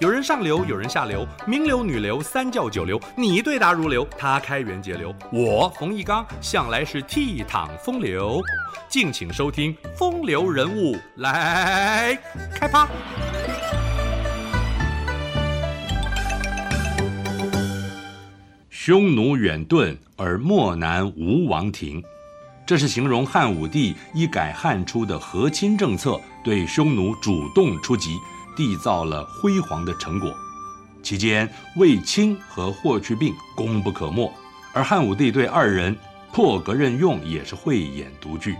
有人上流，有人下流，名流、女流、三教九流，你对答如流，他开源节流，我冯一刚向来是倜傥风流。敬请收听《风流人物》来开趴。匈奴远遁而漠南无王庭，这是形容汉武帝一改汉初的和亲政策，对匈奴主动出击。缔造了辉煌的成果，期间卫青和霍去病功不可没，而汉武帝对二人破格任用也是慧眼独具。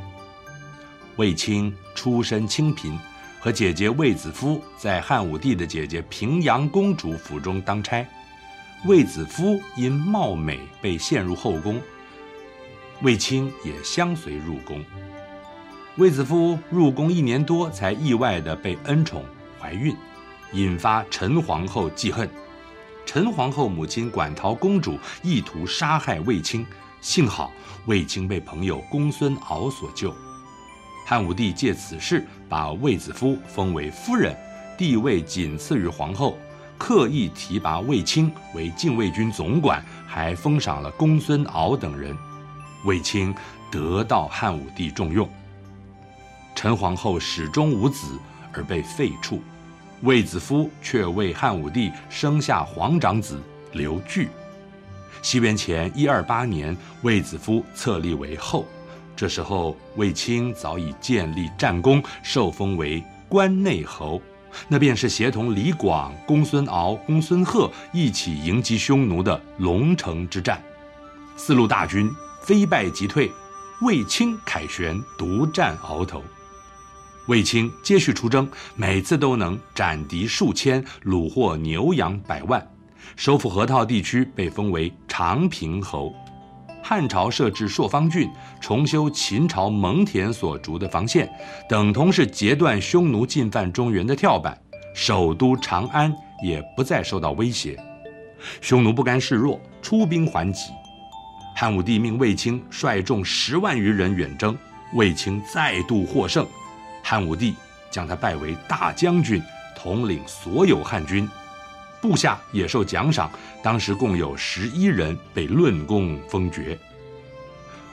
卫青出身清贫，和姐姐卫子夫在汉武帝的姐姐平阳公主府中当差，卫子夫因貌美被陷入后宫，卫青也相随入宫。卫子夫入宫一年多，才意外地被恩宠。怀孕，引发陈皇后记恨。陈皇后母亲馆陶公主意图杀害卫青，幸好卫青被朋友公孙敖所救。汉武帝借此事把卫子夫封为夫人，地位仅次于皇后，刻意提拔卫青为禁卫军总管，还封赏了公孙敖等人。卫青得到汉武帝重用。陈皇后始终无子。而被废黜，卫子夫却为汉武帝生下皇长子刘据。西元前一二八年，卫子夫册立为后。这时候，卫青早已建立战功，受封为关内侯。那便是协同李广、公孙敖、公孙贺一起迎击匈奴的龙城之战。四路大军非败即退，卫青凯旋独占鳌头。卫青接续出征，每次都能斩敌数千，虏获牛羊百万，收复河套地区，被封为长平侯。汉朝设置朔方郡，重修秦朝蒙恬所筑的防线，等同是截断匈奴进犯中原的跳板。首都长安也不再受到威胁。匈奴不甘示弱，出兵还击。汉武帝命卫青率众十万余人远征，卫青再度获胜。汉武帝将他拜为大将军，统领所有汉军，部下也受奖赏。当时共有十一人被论功封爵。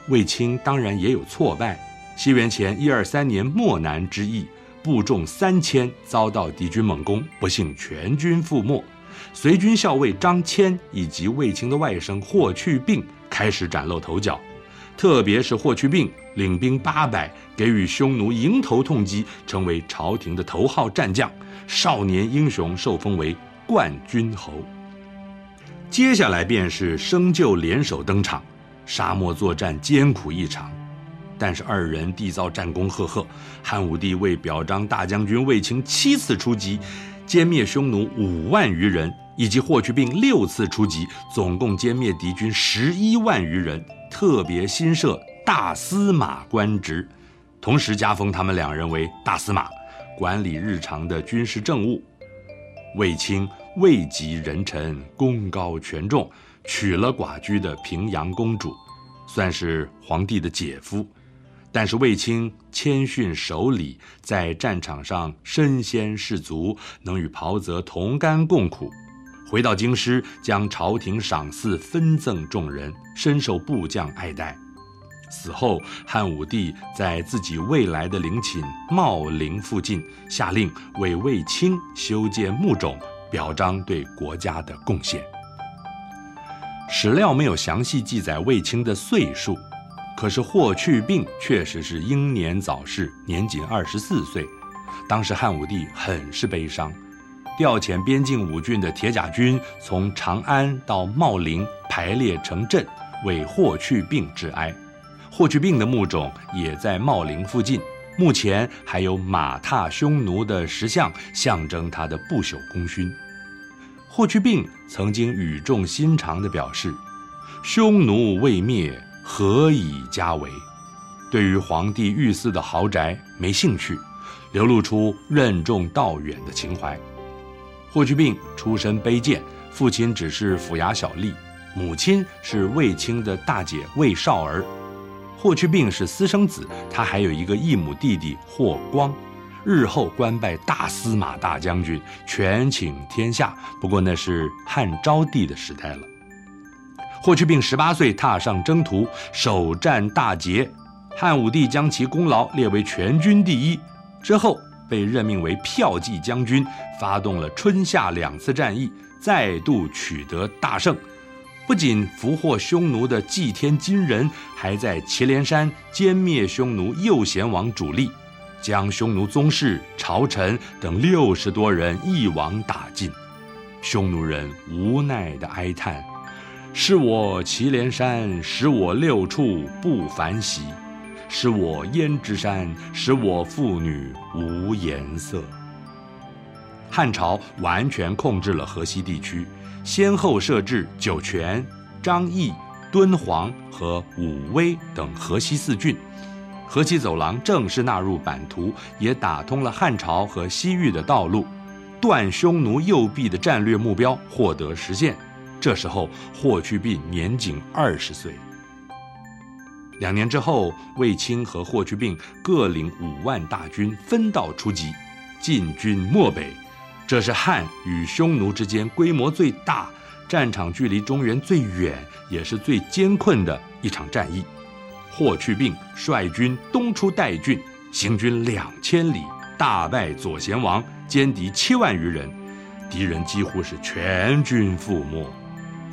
卫青当然也有挫败。西元前一二三年漠南之役，部众三千遭到敌军猛攻，不幸全军覆没。随军校尉张骞以及卫青的外甥霍去病开始崭露头角。特别是霍去病领兵八百，给予匈奴迎头痛击，成为朝廷的头号战将，少年英雄，受封为冠军侯。接下来便是生就联手登场，沙漠作战艰苦异常，但是二人缔造战功赫赫。汉武帝为表彰大将军卫青七次出击，歼灭匈奴五万余人，以及霍去病六次出击，总共歼灭敌军十一万余人。特别新设大司马官职，同时加封他们两人为大司马，管理日常的军事政务。卫青位极人臣，功高权重，娶了寡居的平阳公主，算是皇帝的姐夫。但是卫青谦逊守礼，在战场上身先士卒，能与袍泽同甘共苦。回到京师，将朝廷赏赐分赠众人，深受部将爱戴。死后，汉武帝在自己未来的陵寝茂陵附近，下令为卫青修建墓冢，表彰对国家的贡献。史料没有详细记载卫青的岁数，可是霍去病确实是英年早逝，年仅二十四岁。当时汉武帝很是悲伤。调遣边境五郡的铁甲军从长安到茂陵排列成阵，为霍去病致哀。霍去病的墓冢也在茂陵附近，目前还有马踏匈奴的石像，象征他的不朽功勋。霍去病曾经语重心长地表示：“匈奴未灭，何以家为？”对于皇帝御赐的豪宅没兴趣，流露出任重道远的情怀。霍去病出身卑贱，父亲只是府衙小吏，母亲是卫青的大姐卫少儿。霍去病是私生子，他还有一个异母弟弟霍光。日后官拜大司马大将军，权倾天下。不过那是汉昭帝的时代了。霍去病十八岁踏上征途，首战大捷，汉武帝将其功劳列为全军第一。之后被任命为骠骑将军，发动了春夏两次战役，再度取得大胜。不仅俘获匈奴的祭天金人，还在祁连山歼灭匈奴右贤王主力。将匈奴宗室、朝臣等六十多人一网打尽，匈奴人无奈地哀叹：“是我祁连山，使我六畜不凡席；使我焉支山，使我妇女无颜色。”汉朝完全控制了河西地区，先后设置酒泉、张掖、敦煌和武威等河西四郡。河西走廊正式纳入版图，也打通了汉朝和西域的道路，断匈奴右臂的战略目标获得实现。这时候，霍去病年仅二十岁。两年之后，卫青和霍去病各领五万大军，分道出击，进军漠北。这是汉与匈奴之间规模最大、战场距离中原最远，也是最艰困的一场战役。霍去病率军东出代郡，行军两千里，大败左贤王，歼敌七万余人，敌人几乎是全军覆没。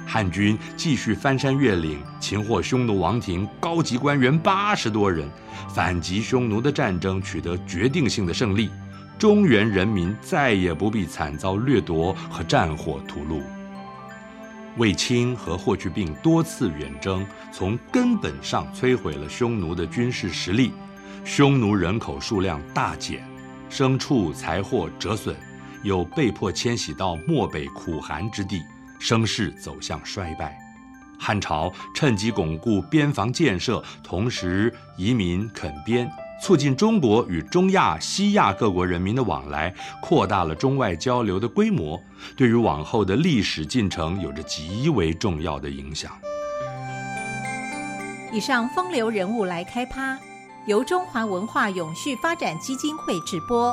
汉军继续翻山越岭，擒获匈奴王庭高级官员八十多人，反击匈奴的战争取得决定性的胜利，中原人民再也不必惨遭掠夺和战火屠戮。卫青和霍去病多次远征，从根本上摧毁了匈奴的军事实力，匈奴人口数量大减，牲畜财货折损，又被迫迁徙到漠北苦寒之地，声势走向衰败。汉朝趁机巩固边防建设，同时移民垦边。促进中国与中亚、西亚各国人民的往来，扩大了中外交流的规模，对于往后的历史进程有着极为重要的影响。以上风流人物来开趴，由中华文化永续发展基金会直播。